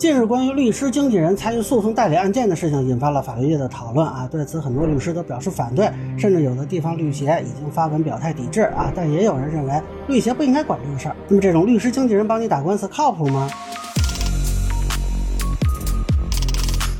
近日，关于律师经纪人参与诉讼代理案件的事情引发了法律界的讨论啊。对此，很多律师都表示反对，甚至有的地方律协已经发文表态抵制啊。但也有人认为律协不应该管这个事儿。那么，这种律师经纪人帮你打官司靠谱吗？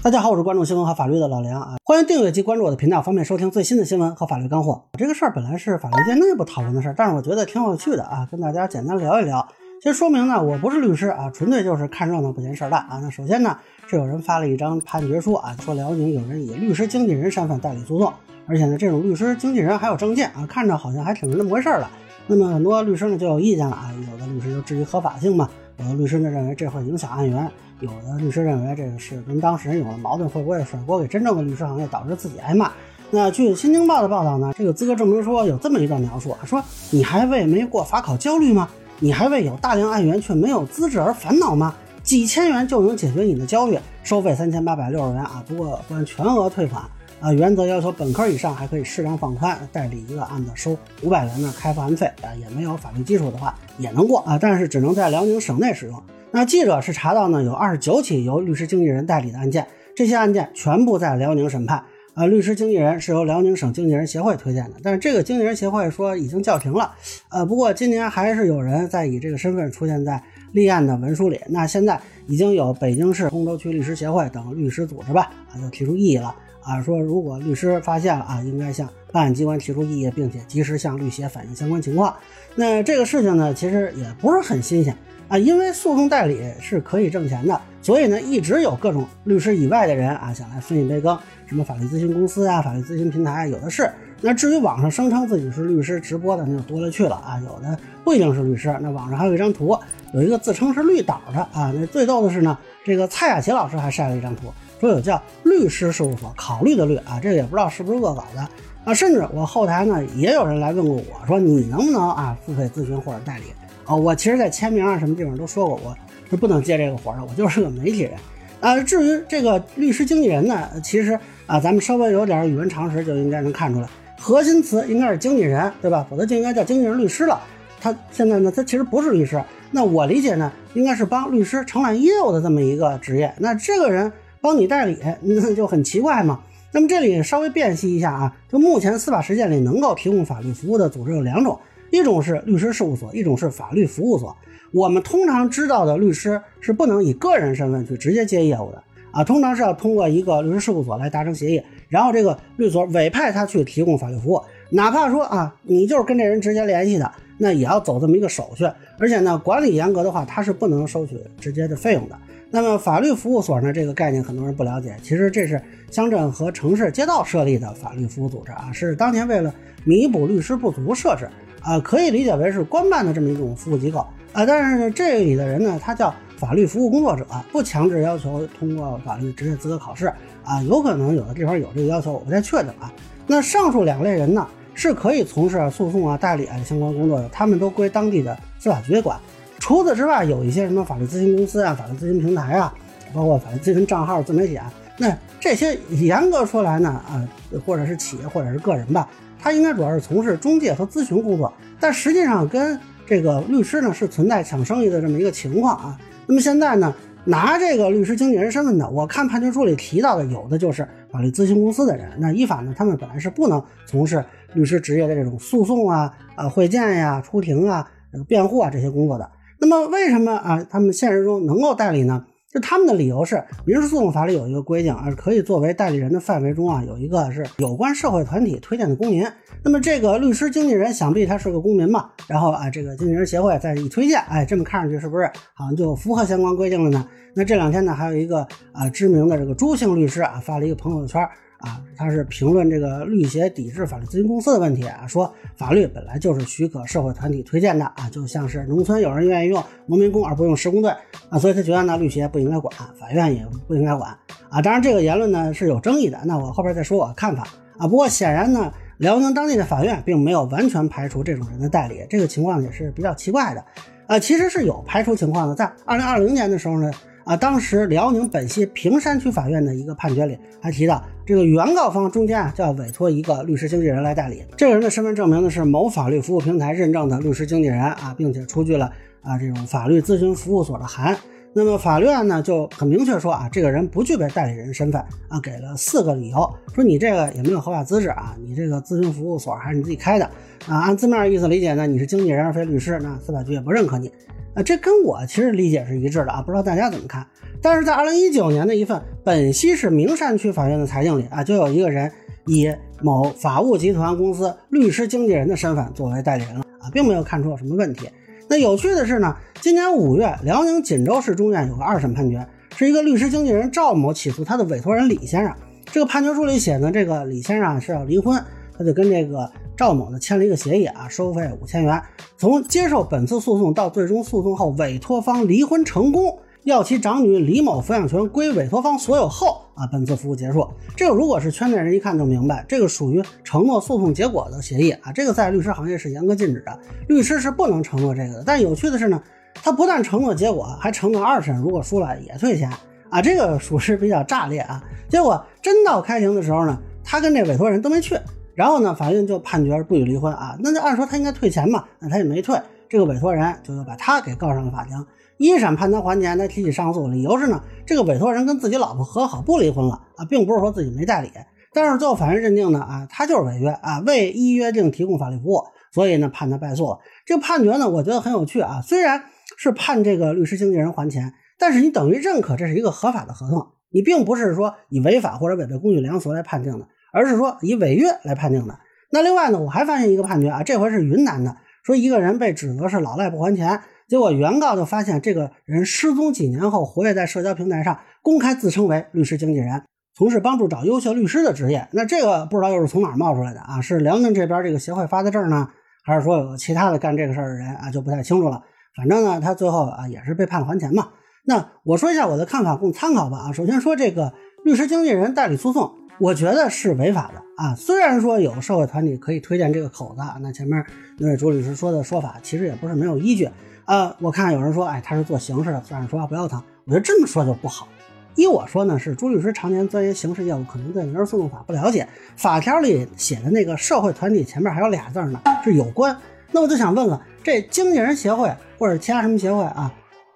大家好，我是关注新闻和法律的老梁啊，欢迎订阅及关注我的频道，方便收听最新的新闻和法律干货。这个事儿本来是法律界内部讨论的事儿，但是我觉得挺有趣的啊，跟大家简单聊一聊。先说明呢，我不是律师啊，纯粹就是看热闹不嫌事儿大啊。那首先呢，是有人发了一张判决书啊，说辽宁有人以律师经纪人身份代理诉讼，而且呢，这种律师经纪人还有证件啊，看着好像还挺那么回事儿的。那么很多律师呢就有意见了啊，有的律师就质疑合法性嘛，有的律师呢认为这会影响案源，有的律师认为这个是跟当事人有了矛盾，会不会甩锅给真正的律师行业，导致自己挨骂？那据《新京报》的报道呢，这个资格证明书有这么一段描述啊，说你还为没过法考焦虑吗？你还为有大量案源却没有资质而烦恼吗？几千元就能解决你的焦虑，收费三千八百六十元啊！不过不按全额退款啊，原则要求本科以上还可以适当放宽，代理一个案子收五百元的开付案费啊，也没有法律基础的话也能过啊，但是只能在辽宁省内使用。那记者是查到呢，有二十九起由律师经纪人代理的案件，这些案件全部在辽宁审判。啊，律师经纪人是由辽宁省经纪人协会推荐的，但是这个经纪人协会说已经叫停了。呃，不过今年还是有人在以这个身份出现在立案的文书里。那现在已经有北京市通州区律师协会等律师组织吧，啊，就提出异议了。啊，说如果律师发现了啊，应该向办案机关提出异议，并且及时向律协反映相关情况。那这个事情呢，其实也不是很新鲜啊，因为诉讼代理是可以挣钱的。所以呢，一直有各种律师以外的人啊，想来分一杯羹，什么法律咨询公司啊、法律咨询平台有的是。那至于网上声称自己是律师直播的，那就多了去了啊。有的不一定是律师。那网上还有一张图，有一个自称是绿岛的啊。那最逗的是呢，这个蔡雅琪老师还晒了一张图，说有叫律师事务所考虑的律啊，这个也不知道是不是恶搞的啊。甚至我后台呢，也有人来问过我说，你能不能啊付费咨询或者代理啊？我其实，在签名啊什么地方都说过我。是不能接这个活的，我就是个媒体人，啊，至于这个律师经纪人呢，其实啊，咱们稍微有点语文常识就应该能看出来，核心词应该是经纪人，对吧？否则就应该叫经纪人律师了。他现在呢，他其实不是律师，那我理解呢，应该是帮律师承揽业务的这么一个职业。那这个人帮你代理，那就很奇怪嘛。那么这里稍微辨析一下啊，就目前司法实践里能够提供法律服务的组织有两种，一种是律师事务所，一种是法律服务所。我们通常知道的律师是不能以个人身份去直接接业务的啊，通常是要通过一个律师事务所来达成协议，然后这个律所委派他去提供法律服务，哪怕说啊，你就是跟这人直接联系的，那也要走这么一个手续，而且呢，管理严格的话，他是不能收取直接的费用的。那么法律服务所呢，这个概念很多人不了解，其实这是乡镇和城市街道设立的法律服务组织啊，是当年为了弥补律师不足设置啊，可以理解为是官办的这么一种服务机构。啊，但是这里的人呢，他叫法律服务工作者，不强制要求通过法律职业资格考试啊，有可能有的地方有这个要求，我不太确定啊。那上述两类人呢，是可以从事诉讼啊、代理啊相关工作的，他们都归当地的司法局管。除此之外，有一些什么法律咨询公司啊、法律咨询平台啊，包括法律咨询账号、自媒体啊，那这些严格说来呢，啊，或者是企业或者是个人吧，他应该主要是从事中介和咨询工作，但实际上跟这个律师呢是存在抢生意的这么一个情况啊。那么现在呢，拿这个律师经纪人身份的，我看判决书里提到的有的就是法律咨询公司的人。那依法呢，他们本来是不能从事律师职业的这种诉讼啊、啊会见呀、出庭啊、辩护啊这些工作的。那么为什么啊他们现实中能够代理呢？就他们的理由是，民事诉讼法里有一个规定啊，可以作为代理人的范围中啊，有一个是有关社会团体推荐的公民。那么这个律师经纪人想必他是个公民嘛，然后啊，这个经纪人协会再一推荐，哎，这么看上去是不是好像就符合相关规定了呢？那这两天呢，还有一个啊知名的这个朱姓律师啊发了一个朋友圈。啊，他是评论这个律协抵制法律咨询公司的问题啊，说法律本来就是许可社会团体推荐的啊，就像是农村有人愿意用农民工而不用施工队啊，所以他觉得呢，律协不应该管，法院也不应该管啊。当然，这个言论呢是有争议的，那我后边再说我的看法啊。不过显然呢，辽宁当地的法院并没有完全排除这种人的代理，这个情况也是比较奇怪的啊。其实是有排除情况的，在二零二零年的时候呢。啊，当时辽宁本溪平山区法院的一个判决里还提到，这个原告方中间啊就要委托一个律师经纪人来代理，这个人的身份证明呢是某法律服务平台认证的律师经纪人啊，并且出具了啊这种法律咨询服务所的函。那么法律案呢就很明确说啊，这个人不具备代理人身份啊，给了四个理由，说你这个也没有合法资质啊，你这个咨询服务所还是你自己开的啊，按字面意思理解呢，你是经纪人而非律师，那司法局也不认可你。啊，这跟我其实理解是一致的啊，不知道大家怎么看？但是在二零一九年的一份本溪市名山区法院的裁定里啊，就有一个人以某法务集团公司律师经纪人的身份作为代理人了啊，并没有看出有什么问题。那有趣的是呢，今年五月，辽宁锦州市中院有个二审判决，是一个律师经纪人赵某起诉他的委托人李先生。这个判决书里写呢，这个李先生是要离婚，他就跟这个赵某呢签了一个协议啊，收费五千元，从接受本次诉讼到最终诉讼后委托方离婚成功。要其长女李某抚养权归委托方所有后啊，本次服务结束。这个如果是圈内人一看就明白，这个属于承诺诉讼结果的协议啊，这个在律师行业是严格禁止的，律师是不能承诺这个的。但有趣的是呢，他不但承诺结果，还承诺二审如果输了也退钱啊，这个属实比较 炸裂啊。结果真到开庭的时候呢，他跟这委托人都没去，然后呢，法院就判决不予离婚啊，那就按说他应该退钱嘛，那他也没退，这个委托人就又把他给告上了法庭。一审判他还钱，他提起上诉，理由是呢，这个委托人跟自己老婆和好不离婚了啊，并不是说自己没代理。但是最后法院认定呢，啊，他就是违约啊，未依约定提供法律服务，所以呢判他败诉了。这个判决呢，我觉得很有趣啊，虽然是判这个律师经纪人还钱，但是你等于认可这是一个合法的合同，你并不是说以违法或者违背公序良俗来判定的，而是说以违约来判定的。那另外呢，我还发现一个判决啊，这回是云南的，说一个人被指责是老赖不还钱。结果原告就发现这个人失踪几年后，活跃在社交平台上，公开自称为律师经纪人，从事帮助找优秀律师的职业。那这个不知道又是从哪冒出来的啊？是辽宁这边这个协会发的证呢，还是说有其他的干这个事儿的人啊？就不太清楚了。反正呢，他最后啊也是被判还钱嘛。那我说一下我的看法，供参考吧啊。首先说这个律师经纪人代理诉讼，我觉得是违法的啊。虽然说有社会团体可以推荐这个口子，那前面那位朱律师说的说法其实也不是没有依据。呃，我看有人说，哎，他是做刑事的，算是说话不腰疼。我觉得这么说就不好。依我说呢，是朱律师常年钻研刑事业务，可能对民事诉讼法不了解。法条里写的那个社会团体前面还有俩字呢，是有关。那我就想问了，这经纪人协会或者其他什么协会啊，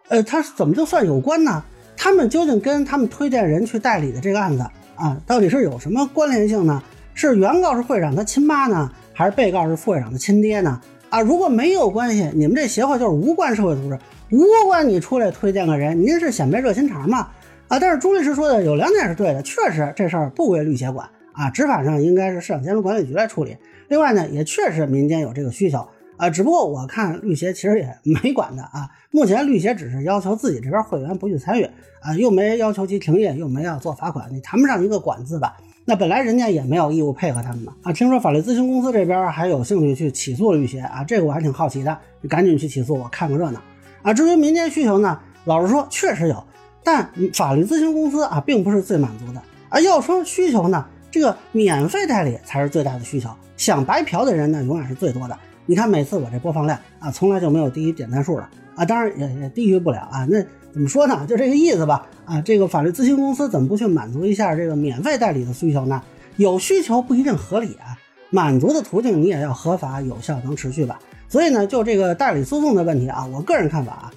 呃，他怎么就算有关呢？他们究竟跟他们推荐人去代理的这个案子啊，到底是有什么关联性呢？是原告是会长他亲妈呢，还是被告是副会长的亲爹呢？啊，如果没有关系，你们这协会就是无关社会组织，无关你出来推荐个人，您是显摆热心肠吗？啊，但是朱律师说的有两点是对的，确实这事儿不归律协管啊，执法上应该是市场监督管理局来处理。另外呢，也确实民间有这个需求啊，只不过我看律协其实也没管的啊，目前律协只是要求自己这边会员不去参与啊，又没要求其停业，又没要做罚款，你谈不上一个管字吧。那本来人家也没有义务配合他们嘛啊！听说法律咨询公司这边还有兴趣去起诉律协啊，这个我还挺好奇的，你赶紧去起诉，我看个热闹啊！至于民间需求呢，老实说确实有，但法律咨询公司啊并不是最满足的啊。要说需求呢，这个免费代理才是最大的需求，想白嫖的人呢永远是最多的。你看每次我这播放量啊，从来就没有低于点赞数的啊，当然也也低于不了啊。那怎么说呢？就这个意思吧。啊，这个法律咨询公司怎么不去满足一下这个免费代理的需求呢？有需求不一定合理啊，满足的途径你也要合法、有效、能持续吧。所以呢，就这个代理诉讼的问题啊，我个人看法啊，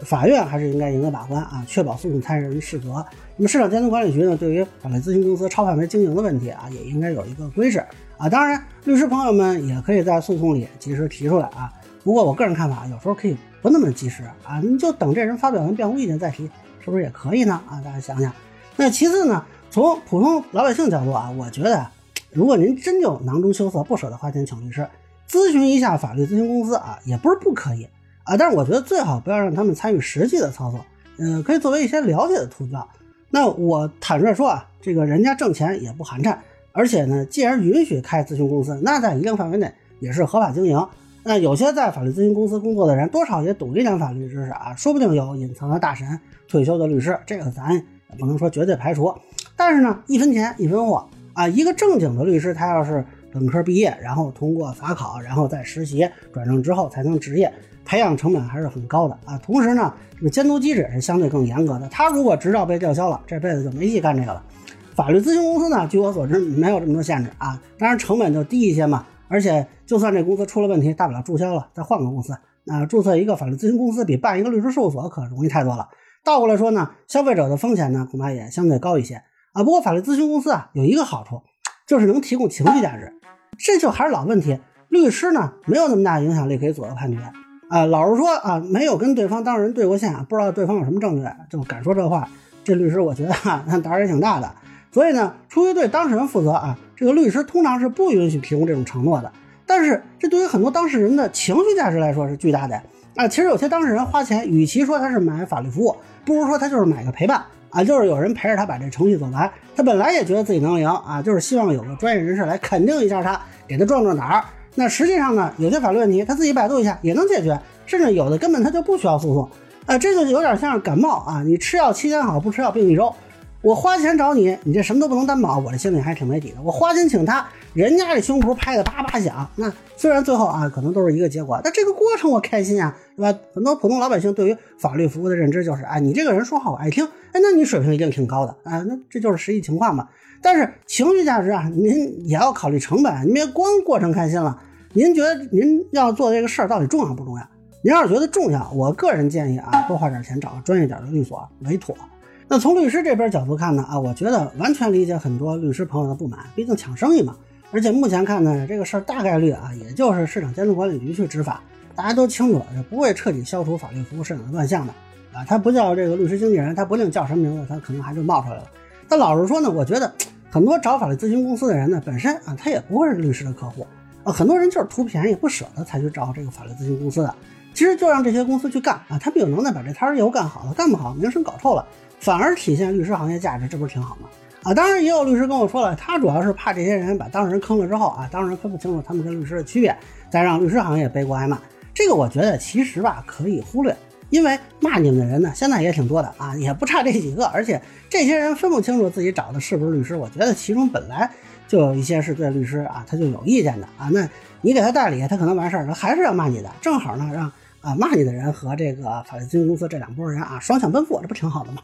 法院还是应该严格把关啊，确保诉讼参与人适格。那么市场监督管理局呢，对于法律咨询公司超范围经营的问题啊，也应该有一个规制啊。当然，律师朋友们也可以在诉讼里及时提出来啊。不过我个人看法，有时候可以。不那么及时啊，你就等这人发表完辩护意见再提，是不是也可以呢？啊，大家想想。那其次呢，从普通老百姓角度啊，我觉得，如果您真就囊中羞涩，不舍得花钱请律师，咨询一下法律咨询公司啊，也不是不可以啊。但是我觉得最好不要让他们参与实际的操作，嗯，可以作为一些了解的途径。那我坦率说啊，这个人家挣钱也不寒碜，而且呢，既然允许开咨询公司，那在一定范围内也是合法经营。那有些在法律咨询公司工作的人，多少也懂一点法律知识啊，说不定有隐藏的大神、退休的律师，这个咱也不能说绝对排除。但是呢，一分钱一分货啊，一个正经的律师，他要是本科毕业，然后通过法考，然后再实习转正之后才能执业，培养成本还是很高的啊。同时呢，这个监督机制也是相对更严格的。他如果执照被吊销了，这辈子就没戏干这个了。法律咨询公司呢，据我所知没有这么多限制啊，当然成本就低一些嘛。而且，就算这公司出了问题，大不了注销了，再换个公司。那注册一个法律咨询公司比办一个律师事务所可容易太多了。倒过来说呢，消费者的风险呢恐怕也相对高一些啊。不过法律咨询公司啊有一个好处，就是能提供情绪价值。这就还是老问题，律师呢没有那么大影响力可以左右判决啊。老实说啊，没有跟对方当事人对过线，不知道对方有什么证据，就敢说这话，这律师我觉得哈，他胆儿也挺大的。所以呢，出于对当事人负责啊，这个律师通常是不允许提供这种承诺的。但是这对于很多当事人的情绪价值来说是巨大的啊！其实有些当事人花钱，与其说他是买法律服务，不如说他就是买个陪伴啊，就是有人陪着他把这程序走完。他本来也觉得自己能赢啊，就是希望有个专业人士来肯定一下他，给他壮壮胆儿。那实际上呢，有些法律问题他自己百度一下也能解决，甚至有的根本他就不需要诉讼啊！这就有点像感冒啊，你吃药七天好，不吃药病一周。我花钱找你，你这什么都不能担保，我这心里还挺没底的。我花钱请他，人家这胸脯拍的叭叭响，那虽然最后啊可能都是一个结果，但这个过程我开心呀，对吧？很多普通老百姓对于法律服务的认知就是，哎，你这个人说话我爱听，哎，那你水平一定挺高的，啊，那这就是实际情况嘛。但是情绪价值啊，您也要考虑成本，您别光过程开心了。您觉得您要做这个事儿到底重要不重要？您要是觉得重要，我个人建议啊，多花点钱找个专业点的律所为妥。那从律师这边角度看呢，啊，我觉得完全理解很多律师朋友的不满，毕竟抢生意嘛。而且目前看呢，这个事儿大概率啊，也就是市场监督管理局去执法。大家都清楚，也不会彻底消除法律服务市场的乱象的啊。他不叫这个律师经纪人，他不定叫什么名字，他可能还就冒出来了。但老实说呢，我觉得很多找法律咨询公司的人呢，本身啊，他也不会是律师的客户啊。很多人就是图便宜，不舍得才去找这个法律咨询公司的。其实就让这些公司去干啊，他们有能耐把这摊儿业务干好了，干不好名声搞臭了。反而体现律师行业价值，这不是挺好吗？啊，当然也有律师跟我说了，他主要是怕这些人把当事人坑了之后啊，当事人分不清楚他们跟律师的区别，再让律师行业背锅挨骂。这个我觉得其实吧可以忽略，因为骂你们的人呢现在也挺多的啊，也不差这几个，而且这些人分不清楚自己找的是不是律师，我觉得其中本来就有一些是对律师啊他就有意见的啊，那你给他代理，他可能完事儿，他还是要骂你的，正好呢让啊骂你的人和这个法律咨询公司这两拨人啊双向奔赴，这不挺好的吗？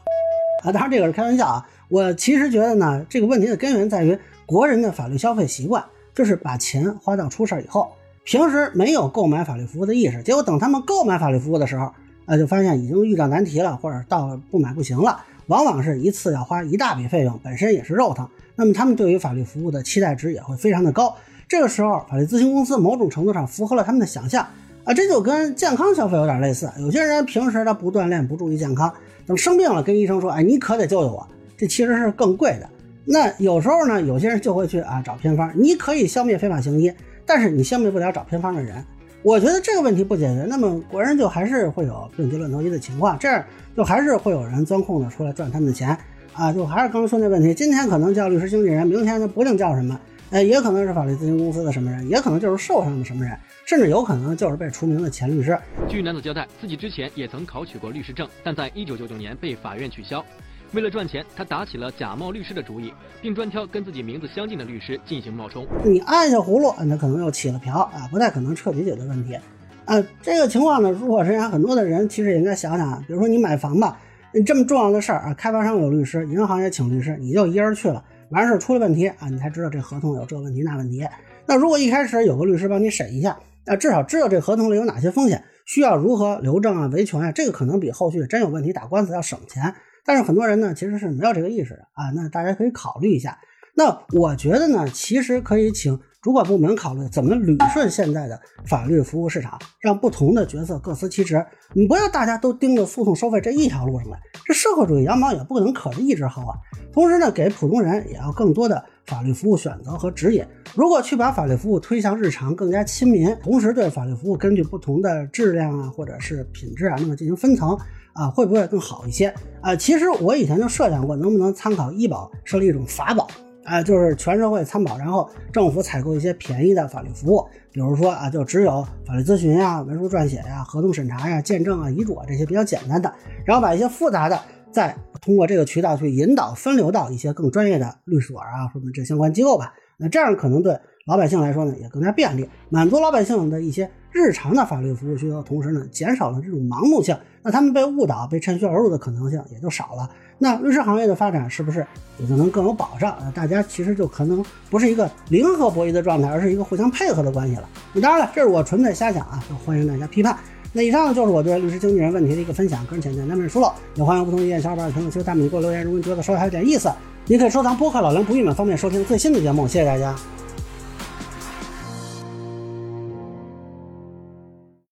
啊，当然这个是开玩笑啊。我其实觉得呢，这个问题的根源在于国人的法律消费习惯，就是把钱花到出事以后，平时没有购买法律服务的意识，结果等他们购买法律服务的时候，啊，就发现已经遇到难题了，或者到不买不行了，往往是一次要花一大笔费用，本身也是肉疼。那么他们对于法律服务的期待值也会非常的高。这个时候，法律咨询公司某种程度上符合了他们的想象啊，这就跟健康消费有点类似。有些人平时他不锻炼，不注意健康。等生病了，跟医生说：“哎，你可得救救我。”这其实是更贵的。那有时候呢，有些人就会去啊找偏方。你可以消灭非法行医，但是你消灭不了找偏方的人。我觉得这个问题不解决，那么国人就还是会有病急乱投医的情况，这样就还是会有人钻空子出来赚他们的钱啊。就还是刚刚说那问题，今天可能叫律师经纪人，明天就不定叫什么。哎，也可能是法律咨询公司的什么人，也可能就是社会上的什么人，甚至有可能就是被除名的前律师。据男子交代，自己之前也曾考取过律师证，但在一九九九年被法院取消。为了赚钱，他打起了假冒律师的主意，并专挑跟自己名字相近的律师进行冒充。你按下葫芦，那可能又起了瓢啊，不太可能彻底解决问题。啊，这个情况呢，如果是让很多的人，其实也应该想想啊，比如说你买房吧，你这么重要的事儿啊，开发商有律师，银行也请律师，你就一人去了。完事儿出了问题啊，你才知道这合同有这问题那问题。那如果一开始有个律师帮你审一下，那至少知道这合同里有哪些风险，需要如何留证啊、维权啊，这个可能比后续真有问题打官司要省钱。但是很多人呢其实是没有这个意识的啊，那大家可以考虑一下。那我觉得呢，其实可以请。主管部门考虑怎么捋顺现在的法律服务市场，让不同的角色各司其职。你不要大家都盯着诉讼收费这一条路上来，这社会主义羊毛也不可能可着一只薅啊。同时呢，给普通人也要更多的法律服务选择和指引。如果去把法律服务推向日常，更加亲民，同时对法律服务根据不同的质量啊，或者是品质啊，那么进行分层啊，会不会更好一些啊？其实我以前就设想过，能不能参考医保设立一种法保。啊，就是全社会参保，然后政府采购一些便宜的法律服务，比如说啊，就只有法律咨询呀、文书撰写呀、合同审查呀、见证啊、遗嘱啊这些比较简单的，然后把一些复杂的再通过这个渠道去引导分流到一些更专业的律所啊什么这相关机构吧。那这样可能对老百姓来说呢也更加便利，满足老百姓的一些日常的法律服务需求，同时呢减少了这种盲目性，那他们被误导、被趁虚而入的可能性也就少了。那律师行业的发展是不是也就能更有保障？大家其实就可能不是一个零和博弈的状态，而是一个互相配合的关系了。那当然了，这是我纯粹瞎想啊，欢迎大家批判。那以上就是我对律师经纪人问题的一个分享，个人浅见难免疏漏，也欢迎不同意见小伙伴评论区弹幕给我留言。如果你觉得稍微还有点意思，您可以收藏播客老梁不郁闷，方便收听最新的节目。谢谢大家。